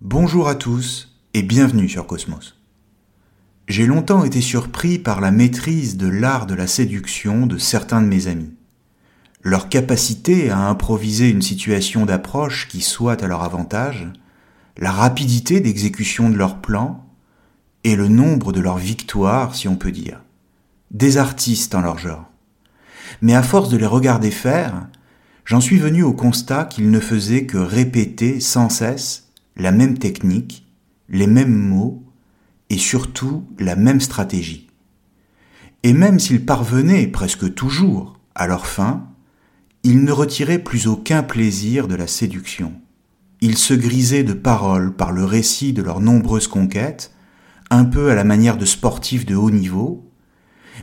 Bonjour à tous et bienvenue sur Cosmos. J'ai longtemps été surpris par la maîtrise de l'art de la séduction de certains de mes amis. Leur capacité à improviser une situation d'approche qui soit à leur avantage, la rapidité d'exécution de leurs plans, et le nombre de leurs victoires, si on peut dire. Des artistes en leur genre. Mais à force de les regarder faire, j'en suis venu au constat qu'ils ne faisaient que répéter sans cesse la même technique, les mêmes mots et surtout la même stratégie. Et même s'ils parvenaient presque toujours à leur fin, ils ne retiraient plus aucun plaisir de la séduction. Ils se grisaient de paroles par le récit de leurs nombreuses conquêtes, un peu à la manière de sportifs de haut niveau,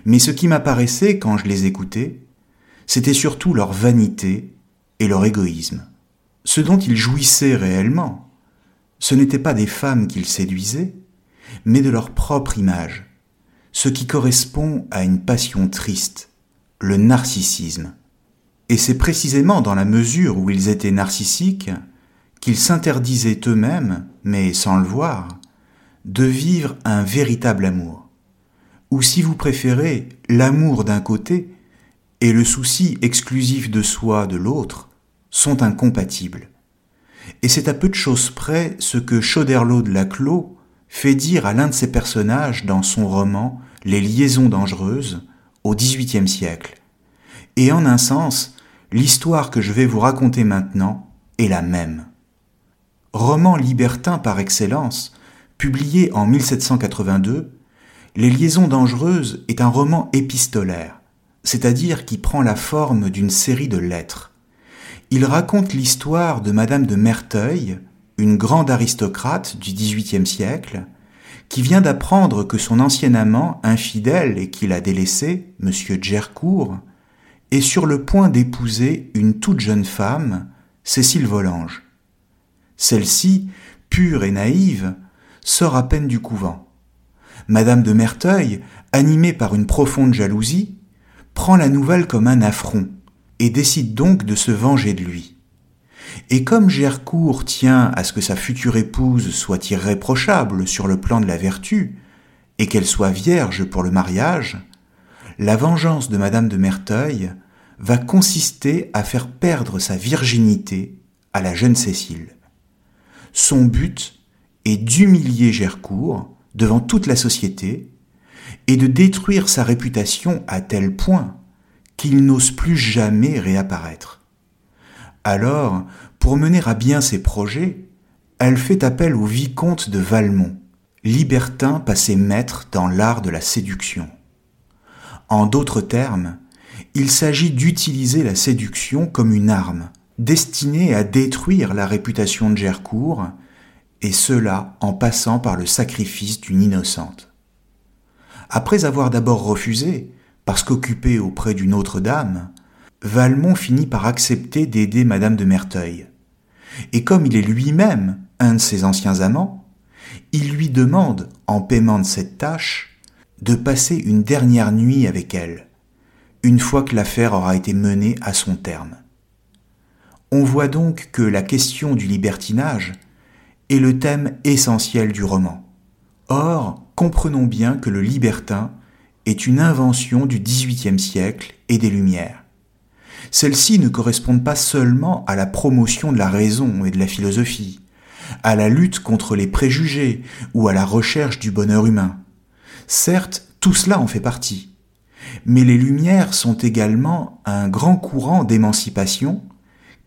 mais ce qui m'apparaissait quand je les écoutais, c'était surtout leur vanité et leur égoïsme. Ce dont ils jouissaient réellement, ce n'étaient pas des femmes qu'ils séduisaient, mais de leur propre image, ce qui correspond à une passion triste, le narcissisme. Et c'est précisément dans la mesure où ils étaient narcissiques qu'ils s'interdisaient eux-mêmes, mais sans le voir, de vivre un véritable amour. Ou si vous préférez, l'amour d'un côté et le souci exclusif de soi de l'autre sont incompatibles. Et c'est à peu de choses près ce que Choderlos de Laclos fait dire à l'un de ses personnages dans son roman Les liaisons dangereuses au XVIIIe siècle. Et en un sens, l'histoire que je vais vous raconter maintenant est la même. Roman libertin par excellence, publié en 1782, Les liaisons dangereuses est un roman épistolaire, c'est-à-dire qui prend la forme d'une série de lettres il raconte l'histoire de Madame de Merteuil, une grande aristocrate du XVIIIe siècle, qui vient d'apprendre que son ancien amant, infidèle et qui l'a délaissé, M. Gercourt, est sur le point d'épouser une toute jeune femme, Cécile Volange. Celle-ci, pure et naïve, sort à peine du couvent. Madame de Merteuil, animée par une profonde jalousie, prend la nouvelle comme un affront et décide donc de se venger de lui. Et comme Gercourt tient à ce que sa future épouse soit irréprochable sur le plan de la vertu, et qu'elle soit vierge pour le mariage, la vengeance de Madame de Merteuil va consister à faire perdre sa virginité à la jeune Cécile. Son but est d'humilier Gercourt devant toute la société et de détruire sa réputation à tel point qu'il n'ose plus jamais réapparaître. Alors, pour mener à bien ses projets, elle fait appel au vicomte de Valmont, libertin passé maître dans l'art de la séduction. En d'autres termes, il s'agit d'utiliser la séduction comme une arme, destinée à détruire la réputation de Gercourt, et cela en passant par le sacrifice d'une innocente. Après avoir d'abord refusé, parce qu'occupé auprès d'une autre dame, Valmont finit par accepter d'aider Madame de Merteuil. Et comme il est lui-même un de ses anciens amants, il lui demande, en paiement de cette tâche, de passer une dernière nuit avec elle, une fois que l'affaire aura été menée à son terme. On voit donc que la question du libertinage est le thème essentiel du roman. Or, comprenons bien que le libertin est une invention du XVIIIe siècle et des Lumières. Celles-ci ne correspondent pas seulement à la promotion de la raison et de la philosophie, à la lutte contre les préjugés ou à la recherche du bonheur humain. Certes, tout cela en fait partie. Mais les Lumières sont également un grand courant d'émancipation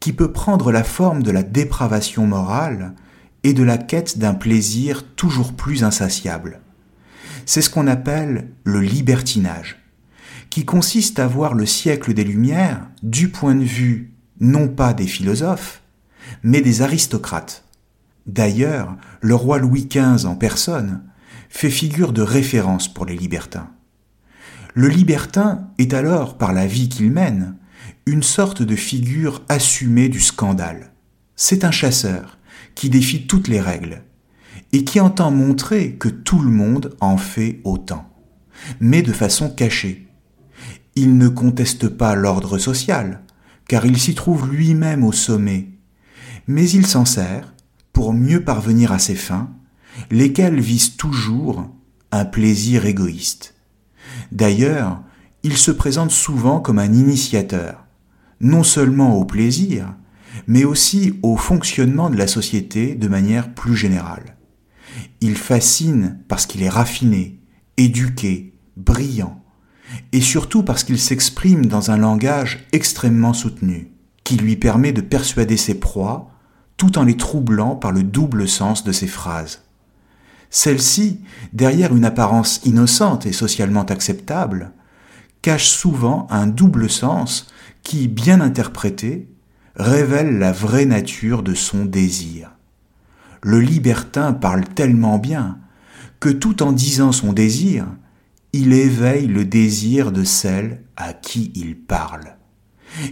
qui peut prendre la forme de la dépravation morale et de la quête d'un plaisir toujours plus insatiable. C'est ce qu'on appelle le libertinage, qui consiste à voir le siècle des Lumières du point de vue non pas des philosophes, mais des aristocrates. D'ailleurs, le roi Louis XV en personne fait figure de référence pour les libertins. Le libertin est alors, par la vie qu'il mène, une sorte de figure assumée du scandale. C'est un chasseur qui défie toutes les règles et qui entend montrer que tout le monde en fait autant, mais de façon cachée. Il ne conteste pas l'ordre social, car il s'y trouve lui-même au sommet, mais il s'en sert pour mieux parvenir à ses fins, lesquelles visent toujours un plaisir égoïste. D'ailleurs, il se présente souvent comme un initiateur, non seulement au plaisir, mais aussi au fonctionnement de la société de manière plus générale. Il fascine parce qu'il est raffiné, éduqué, brillant, et surtout parce qu'il s'exprime dans un langage extrêmement soutenu, qui lui permet de persuader ses proies tout en les troublant par le double sens de ses phrases. Celles-ci, derrière une apparence innocente et socialement acceptable, cachent souvent un double sens qui, bien interprété, révèle la vraie nature de son désir. Le libertin parle tellement bien que tout en disant son désir, il éveille le désir de celle à qui il parle.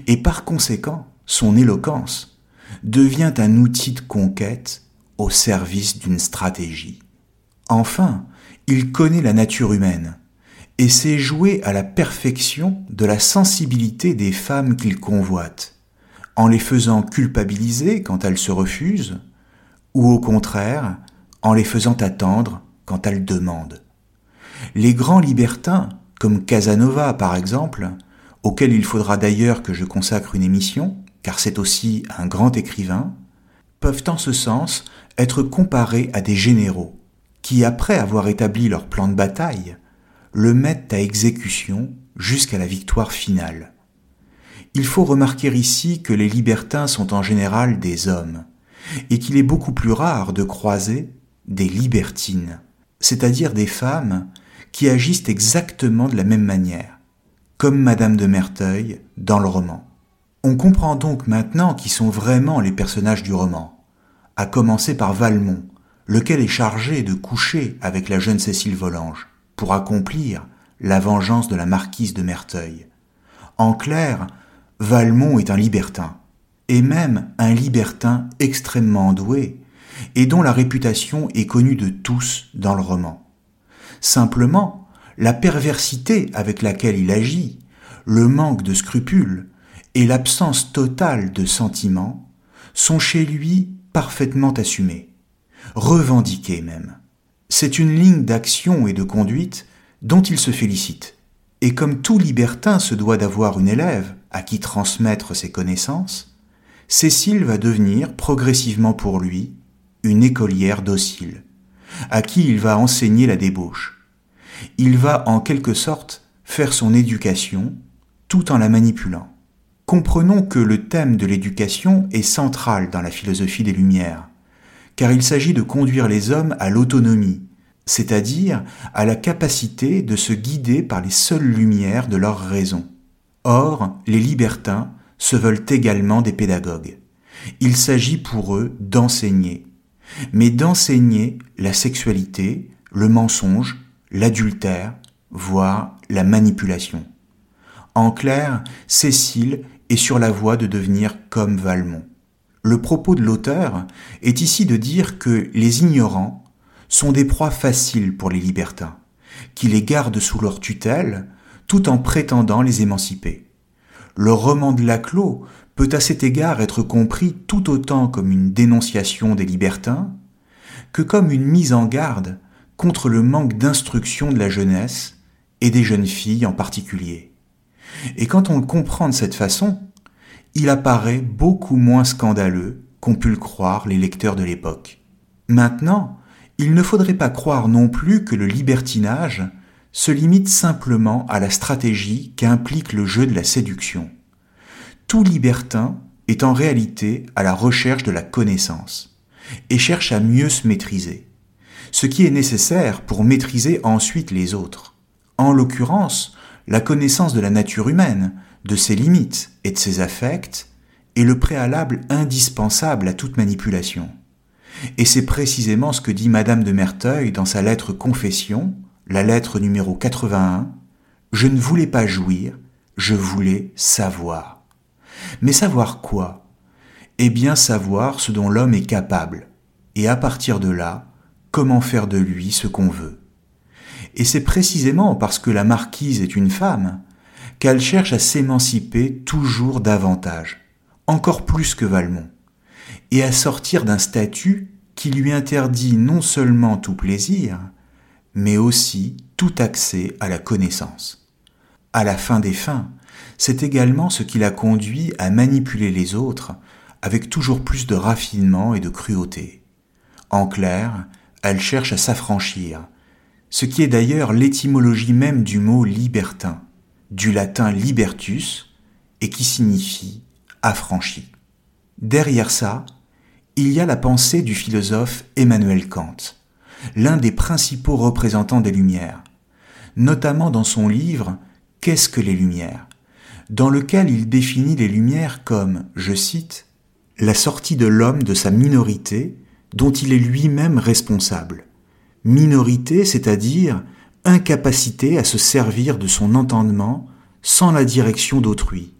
Et par conséquent, son éloquence devient un outil de conquête au service d'une stratégie. Enfin, il connaît la nature humaine et sait jouer à la perfection de la sensibilité des femmes qu'il convoite, en les faisant culpabiliser quand elles se refusent, ou au contraire, en les faisant attendre quand elles demandent. Les grands libertins, comme Casanova par exemple, auquel il faudra d'ailleurs que je consacre une émission, car c'est aussi un grand écrivain, peuvent en ce sens être comparés à des généraux, qui, après avoir établi leur plan de bataille, le mettent à exécution jusqu'à la victoire finale. Il faut remarquer ici que les libertins sont en général des hommes, et qu'il est beaucoup plus rare de croiser des libertines, c'est-à-dire des femmes qui agissent exactement de la même manière, comme Madame de Merteuil dans le roman. On comprend donc maintenant qui sont vraiment les personnages du roman, à commencer par Valmont, lequel est chargé de coucher avec la jeune Cécile Volange pour accomplir la vengeance de la marquise de Merteuil. En clair, Valmont est un libertin, et même un libertin extrêmement doué, et dont la réputation est connue de tous dans le roman. Simplement, la perversité avec laquelle il agit, le manque de scrupules et l'absence totale de sentiments sont chez lui parfaitement assumés revendiqué même. C'est une ligne d'action et de conduite dont il se félicite. Et comme tout libertin se doit d'avoir une élève à qui transmettre ses connaissances, Cécile va devenir progressivement pour lui une écolière docile, à qui il va enseigner la débauche. Il va en quelque sorte faire son éducation tout en la manipulant. Comprenons que le thème de l'éducation est central dans la philosophie des Lumières car il s'agit de conduire les hommes à l'autonomie, c'est-à-dire à la capacité de se guider par les seules lumières de leur raison. Or, les libertins se veulent également des pédagogues. Il s'agit pour eux d'enseigner, mais d'enseigner la sexualité, le mensonge, l'adultère, voire la manipulation. En clair, Cécile est sur la voie de devenir comme Valmont. Le propos de l'auteur est ici de dire que les ignorants sont des proies faciles pour les libertins, qui les gardent sous leur tutelle tout en prétendant les émanciper. Le roman de Laclos peut à cet égard être compris tout autant comme une dénonciation des libertins que comme une mise en garde contre le manque d'instruction de la jeunesse et des jeunes filles en particulier. Et quand on le comprend de cette façon, il apparaît beaucoup moins scandaleux qu'ont pu le croire les lecteurs de l'époque. Maintenant, il ne faudrait pas croire non plus que le libertinage se limite simplement à la stratégie qu'implique le jeu de la séduction. Tout libertin est en réalité à la recherche de la connaissance et cherche à mieux se maîtriser, ce qui est nécessaire pour maîtriser ensuite les autres. En l'occurrence, la connaissance de la nature humaine, de ses limites et de ses affects est le préalable indispensable à toute manipulation. Et c'est précisément ce que dit Madame de Merteuil dans sa lettre Confession, la lettre numéro 81. Je ne voulais pas jouir, je voulais savoir. Mais savoir quoi? Eh bien savoir ce dont l'homme est capable, et à partir de là, comment faire de lui ce qu'on veut. Et c'est précisément parce que la marquise est une femme qu'elle cherche à s'émanciper toujours davantage, encore plus que Valmont, et à sortir d'un statut qui lui interdit non seulement tout plaisir, mais aussi tout accès à la connaissance. À la fin des fins, c'est également ce qui l'a conduit à manipuler les autres avec toujours plus de raffinement et de cruauté. En clair, elle cherche à s'affranchir, ce qui est d'ailleurs l'étymologie même du mot libertin, du latin libertus, et qui signifie affranchi. Derrière ça, il y a la pensée du philosophe Emmanuel Kant, l'un des principaux représentants des Lumières, notamment dans son livre Qu'est-ce que les Lumières? dans lequel il définit les Lumières comme, je cite, la sortie de l'homme de sa minorité dont il est lui-même responsable. Minorité, c'est-à-dire incapacité à se servir de son entendement sans la direction d'autrui.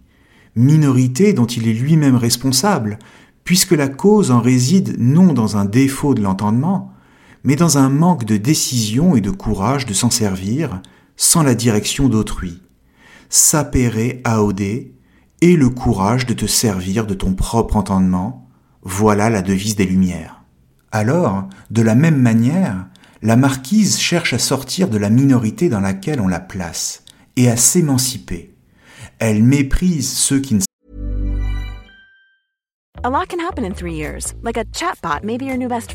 Minorité dont il est lui-même responsable, puisque la cause en réside non dans un défaut de l'entendement, mais dans un manque de décision et de courage de s'en servir sans la direction d'autrui. Sapere aude et le courage de te servir de ton propre entendement, voilà la devise des Lumières. Alors, de la même manière, la marquise cherche à sortir de la minorité dans laquelle on la place et à s'émanciper. Elle méprise ceux qui ne A lot can happen in three years, like a chatbot your new best.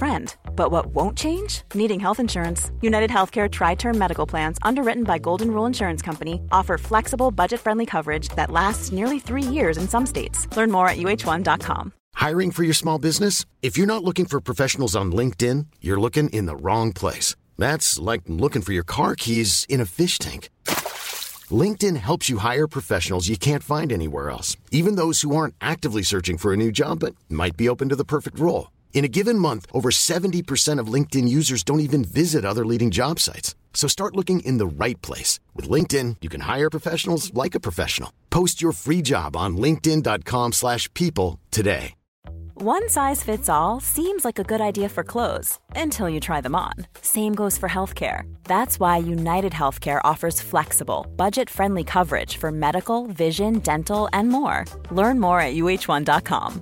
But what won't change? Needing health insurance. United Healthcare Tri Term Medical Plans, underwritten by Golden Rule Insurance Company, offer flexible, budget friendly coverage that lasts nearly three years in some states. Learn more at uh1.com. Hiring for your small business? If you're not looking for professionals on LinkedIn, you're looking in the wrong place. That's like looking for your car keys in a fish tank. LinkedIn helps you hire professionals you can't find anywhere else, even those who aren't actively searching for a new job but might be open to the perfect role. In a given month, over 70% of LinkedIn users don't even visit other leading job sites. So start looking in the right place. With LinkedIn, you can hire professionals like a professional. Post your free job on linkedin.com slash people today. One size fits all seems like a good idea for clothes until you try them on. Same goes for healthcare. That's why United Healthcare offers flexible, budget friendly coverage for medical, vision, dental, and more. Learn more at uh1.com.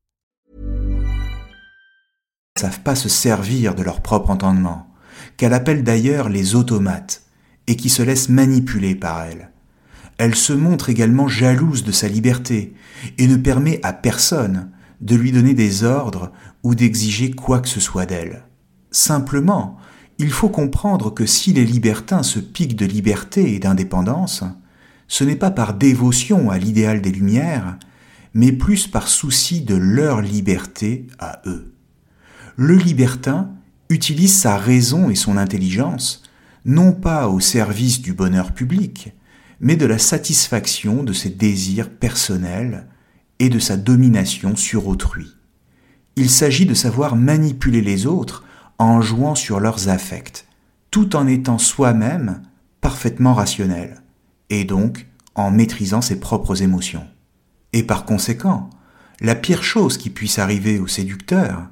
Savent pas se servir de leur propre entendement, qu'elle appelle d'ailleurs les automates, et qui se laissent manipuler par elle. Elle se montre également jalouse de sa liberté, et ne permet à personne de lui donner des ordres ou d'exiger quoi que ce soit d'elle. Simplement, il faut comprendre que si les libertins se piquent de liberté et d'indépendance, ce n'est pas par dévotion à l'idéal des Lumières, mais plus par souci de leur liberté à eux. Le libertin utilise sa raison et son intelligence non pas au service du bonheur public, mais de la satisfaction de ses désirs personnels et de sa domination sur autrui. Il s'agit de savoir manipuler les autres en jouant sur leurs affects, tout en étant soi-même parfaitement rationnel, et donc en maîtrisant ses propres émotions. Et par conséquent, la pire chose qui puisse arriver au séducteur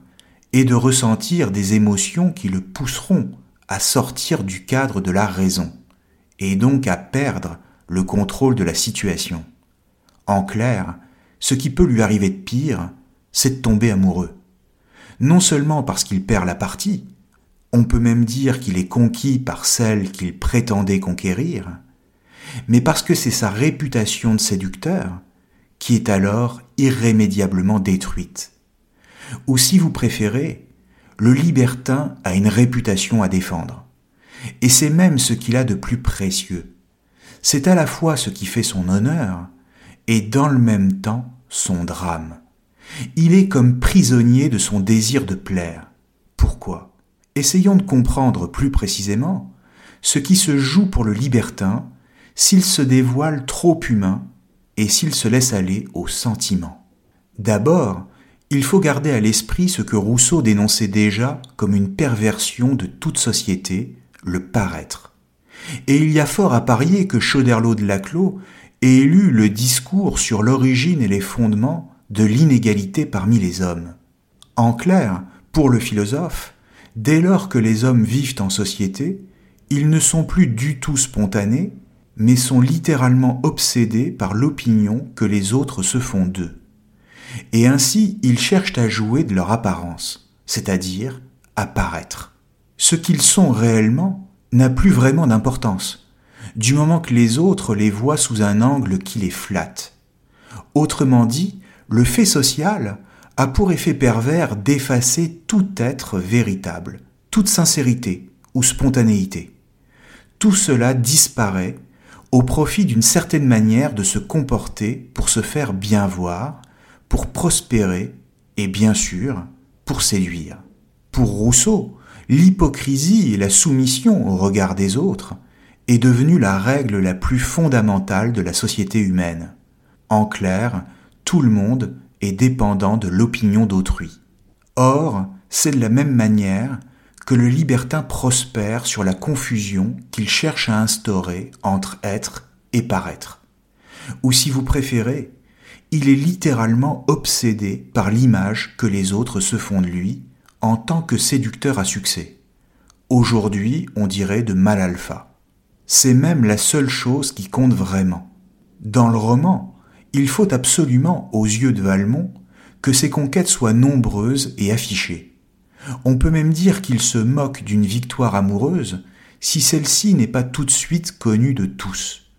est de ressentir des émotions qui le pousseront à sortir du cadre de la raison, et donc à perdre le contrôle de la situation. En clair, ce qui peut lui arriver de pire, c'est de tomber amoureux. Non seulement parce qu'il perd la partie, on peut même dire qu'il est conquis par celle qu'il prétendait conquérir, mais parce que c'est sa réputation de séducteur qui est alors irrémédiablement détruite. Ou si vous préférez, le libertin a une réputation à défendre. Et c'est même ce qu'il a de plus précieux. C'est à la fois ce qui fait son honneur et dans le même temps son drame. Il est comme prisonnier de son désir de plaire. Pourquoi? Essayons de comprendre plus précisément ce qui se joue pour le libertin s'il se dévoile trop humain et s'il se laisse aller au sentiment. D'abord, il faut garder à l'esprit ce que Rousseau dénonçait déjà comme une perversion de toute société, le paraître. Et il y a fort à parier que Chauderlot de Laclos ait lu le discours sur l'origine et les fondements de l'inégalité parmi les hommes. En clair, pour le philosophe, dès lors que les hommes vivent en société, ils ne sont plus du tout spontanés, mais sont littéralement obsédés par l'opinion que les autres se font d'eux. Et ainsi ils cherchent à jouer de leur apparence, c'est-à-dire à paraître. Ce qu'ils sont réellement n'a plus vraiment d'importance, du moment que les autres les voient sous un angle qui les flatte. Autrement dit, le fait social a pour effet pervers d'effacer tout être véritable, toute sincérité ou spontanéité. Tout cela disparaît au profit d'une certaine manière de se comporter pour se faire bien voir, pour prospérer et bien sûr pour séduire. Pour Rousseau, l'hypocrisie et la soumission au regard des autres est devenue la règle la plus fondamentale de la société humaine. En clair, tout le monde est dépendant de l'opinion d'autrui. Or, c'est de la même manière que le libertin prospère sur la confusion qu'il cherche à instaurer entre être et paraître. Ou si vous préférez, il est littéralement obsédé par l'image que les autres se font de lui en tant que séducteur à succès. Aujourd'hui, on dirait de mal alpha. C'est même la seule chose qui compte vraiment. Dans le roman, il faut absolument, aux yeux de Valmont, que ses conquêtes soient nombreuses et affichées. On peut même dire qu'il se moque d'une victoire amoureuse si celle-ci n'est pas tout de suite connue de tous.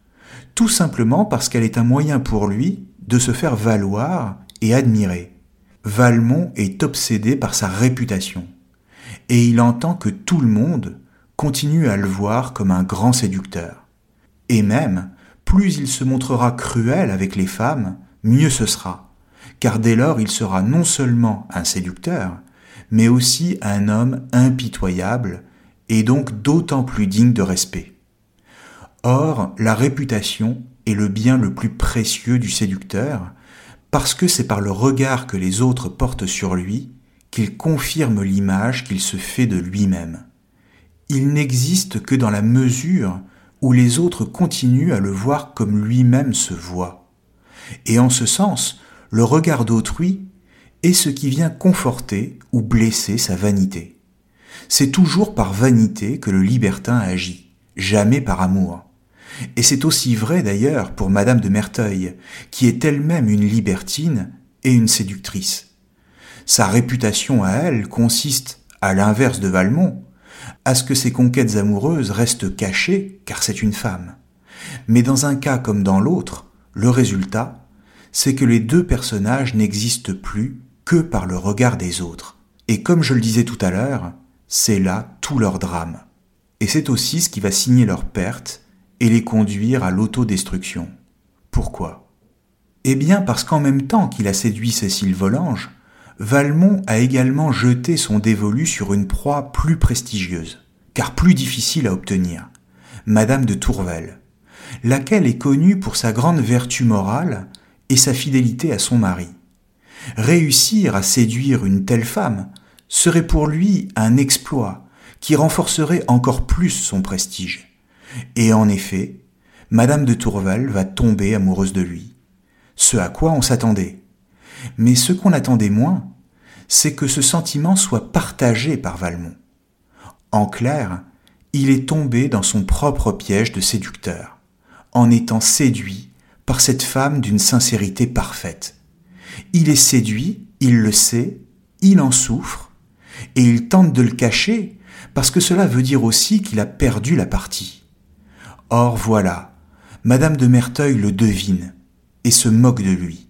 Tout simplement parce qu'elle est un moyen pour lui de se faire valoir et admirer. Valmont est obsédé par sa réputation, et il entend que tout le monde continue à le voir comme un grand séducteur. Et même, plus il se montrera cruel avec les femmes, mieux ce sera, car dès lors il sera non seulement un séducteur, mais aussi un homme impitoyable, et donc d'autant plus digne de respect. Or, la réputation est le bien le plus précieux du séducteur, parce que c'est par le regard que les autres portent sur lui qu'il confirme l'image qu'il se fait de lui-même. Il n'existe que dans la mesure où les autres continuent à le voir comme lui-même se voit. Et en ce sens, le regard d'autrui est ce qui vient conforter ou blesser sa vanité. C'est toujours par vanité que le libertin agit, jamais par amour. Et c'est aussi vrai d'ailleurs pour Madame de Merteuil, qui est elle-même une libertine et une séductrice. Sa réputation à elle consiste, à l'inverse de Valmont, à ce que ses conquêtes amoureuses restent cachées, car c'est une femme. Mais dans un cas comme dans l'autre, le résultat, c'est que les deux personnages n'existent plus que par le regard des autres. Et comme je le disais tout à l'heure, c'est là tout leur drame. Et c'est aussi ce qui va signer leur perte et les conduire à l'autodestruction. Pourquoi? Eh bien parce qu'en même temps qu'il a séduit Cécile Volange, Valmont a également jeté son dévolu sur une proie plus prestigieuse, car plus difficile à obtenir, Madame de Tourvel, laquelle est connue pour sa grande vertu morale et sa fidélité à son mari. Réussir à séduire une telle femme serait pour lui un exploit qui renforcerait encore plus son prestige. Et en effet, Madame de Tourvel va tomber amoureuse de lui. ce à quoi on s'attendait. Mais ce qu'on attendait moins, c'est que ce sentiment soit partagé par Valmont. En clair, il est tombé dans son propre piège de séducteur, en étant séduit par cette femme d'une sincérité parfaite. Il est séduit, il le sait, il en souffre, et il tente de le cacher, parce que cela veut dire aussi qu'il a perdu la partie. Or voilà, Madame de Merteuil le devine, et se moque de lui.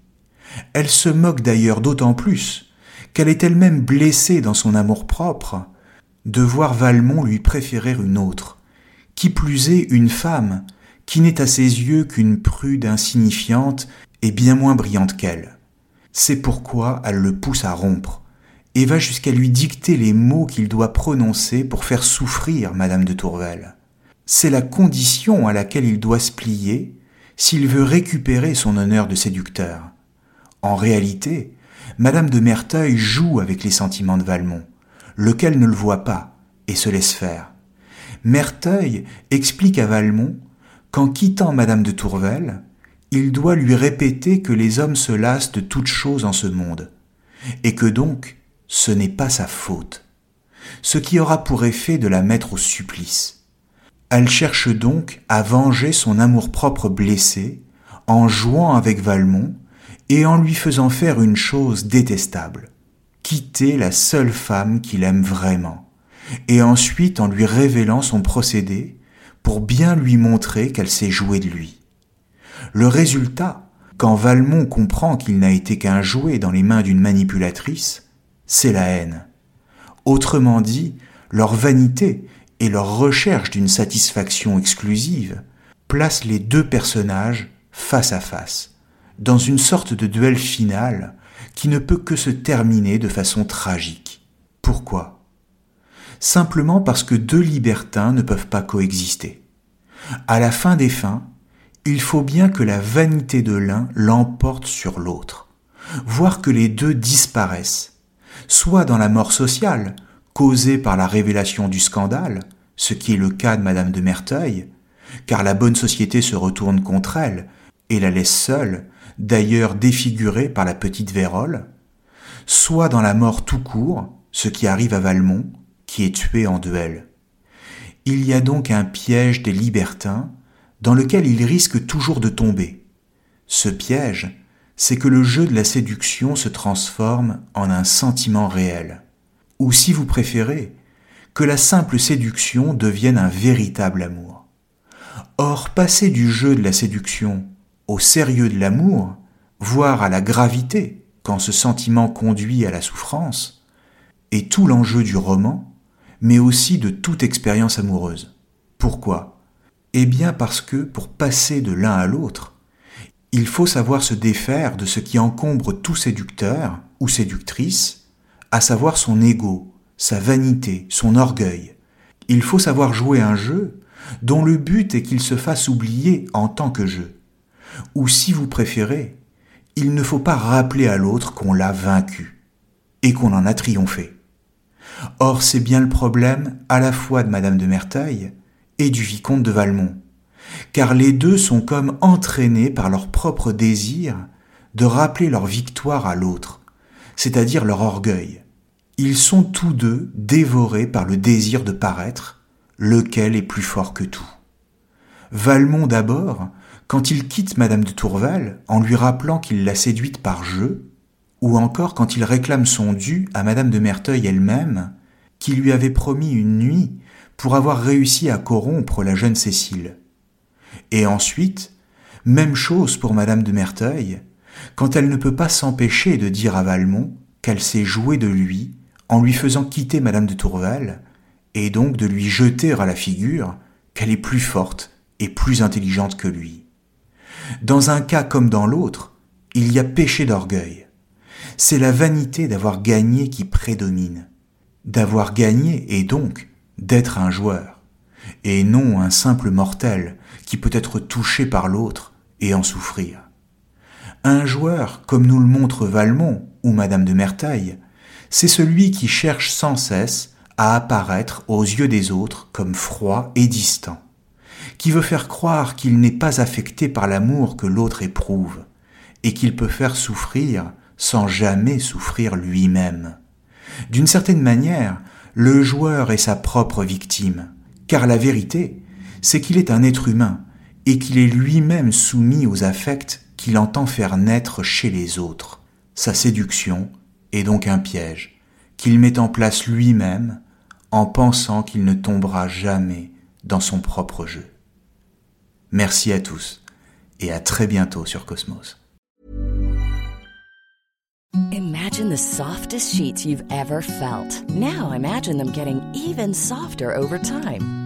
Elle se moque d'ailleurs d'autant plus qu'elle est elle-même blessée dans son amour-propre de voir Valmont lui préférer une autre, qui plus est une femme, qui n'est à ses yeux qu'une prude insignifiante et bien moins brillante qu'elle. C'est pourquoi elle le pousse à rompre, et va jusqu'à lui dicter les mots qu'il doit prononcer pour faire souffrir Madame de Tourvel. C'est la condition à laquelle il doit se plier s'il veut récupérer son honneur de séducteur. En réalité, Madame de Merteuil joue avec les sentiments de Valmont, lequel ne le voit pas et se laisse faire. Merteuil explique à Valmont qu'en quittant Madame de Tourvel, il doit lui répéter que les hommes se lassent de toutes choses en ce monde, et que donc ce n'est pas sa faute, ce qui aura pour effet de la mettre au supplice. Elle cherche donc à venger son amour-propre blessé en jouant avec Valmont et en lui faisant faire une chose détestable, quitter la seule femme qu'il aime vraiment, et ensuite en lui révélant son procédé pour bien lui montrer qu'elle s'est jouée de lui. Le résultat, quand Valmont comprend qu'il n'a été qu'un jouet dans les mains d'une manipulatrice, c'est la haine. Autrement dit, leur vanité et leur recherche d'une satisfaction exclusive placent les deux personnages face à face, dans une sorte de duel final qui ne peut que se terminer de façon tragique. Pourquoi? Simplement parce que deux libertins ne peuvent pas coexister. À la fin des fins, il faut bien que la vanité de l'un l'emporte sur l'autre, voire que les deux disparaissent, soit dans la mort sociale, causée par la révélation du scandale, ce qui est le cas de Madame de Merteuil, car la bonne société se retourne contre elle et la laisse seule d'ailleurs défiguré par la petite vérole, soit dans la mort tout court, ce qui arrive à Valmont, qui est tué en duel. Il y a donc un piège des libertins dans lequel ils risquent toujours de tomber. Ce piège, c'est que le jeu de la séduction se transforme en un sentiment réel, ou si vous préférez, que la simple séduction devienne un véritable amour. Or, passer du jeu de la séduction au sérieux de l'amour, voire à la gravité quand ce sentiment conduit à la souffrance, est tout l'enjeu du roman, mais aussi de toute expérience amoureuse. Pourquoi? Eh bien parce que pour passer de l'un à l'autre, il faut savoir se défaire de ce qui encombre tout séducteur ou séductrice, à savoir son ego, sa vanité, son orgueil. Il faut savoir jouer un jeu dont le but est qu'il se fasse oublier en tant que jeu ou si vous préférez, il ne faut pas rappeler à l'autre qu'on l'a vaincu et qu'on en a triomphé. Or, c'est bien le problème à la fois de Madame de Merteuil et du vicomte de Valmont, car les deux sont comme entraînés par leur propre désir de rappeler leur victoire à l'autre, c'est-à-dire leur orgueil. Ils sont tous deux dévorés par le désir de paraître, lequel est plus fort que tout. Valmont d'abord, quand il quitte Madame de Tourval en lui rappelant qu'il l'a séduite par jeu, ou encore quand il réclame son dû à Madame de Merteuil elle-même, qui lui avait promis une nuit pour avoir réussi à corrompre la jeune Cécile. Et ensuite, même chose pour Madame de Merteuil, quand elle ne peut pas s'empêcher de dire à Valmont qu'elle s'est jouée de lui en lui faisant quitter Madame de Tourval, et donc de lui jeter à la figure qu'elle est plus forte et plus intelligente que lui. Dans un cas comme dans l'autre, il y a péché d'orgueil. C'est la vanité d'avoir gagné qui prédomine. D'avoir gagné et donc d'être un joueur, et non un simple mortel qui peut être touché par l'autre et en souffrir. Un joueur, comme nous le montre Valmont ou Madame de Merteuil, c'est celui qui cherche sans cesse à apparaître aux yeux des autres comme froid et distant qui veut faire croire qu'il n'est pas affecté par l'amour que l'autre éprouve, et qu'il peut faire souffrir sans jamais souffrir lui-même. D'une certaine manière, le joueur est sa propre victime, car la vérité, c'est qu'il est un être humain et qu'il est lui-même soumis aux affects qu'il entend faire naître chez les autres. Sa séduction est donc un piège qu'il met en place lui-même en pensant qu'il ne tombera jamais dans son propre jeu. Merci à tous et à très bientôt sur Cosmos. Imagine the softest sheets you've ever felt. Now imagine them getting even softer over time.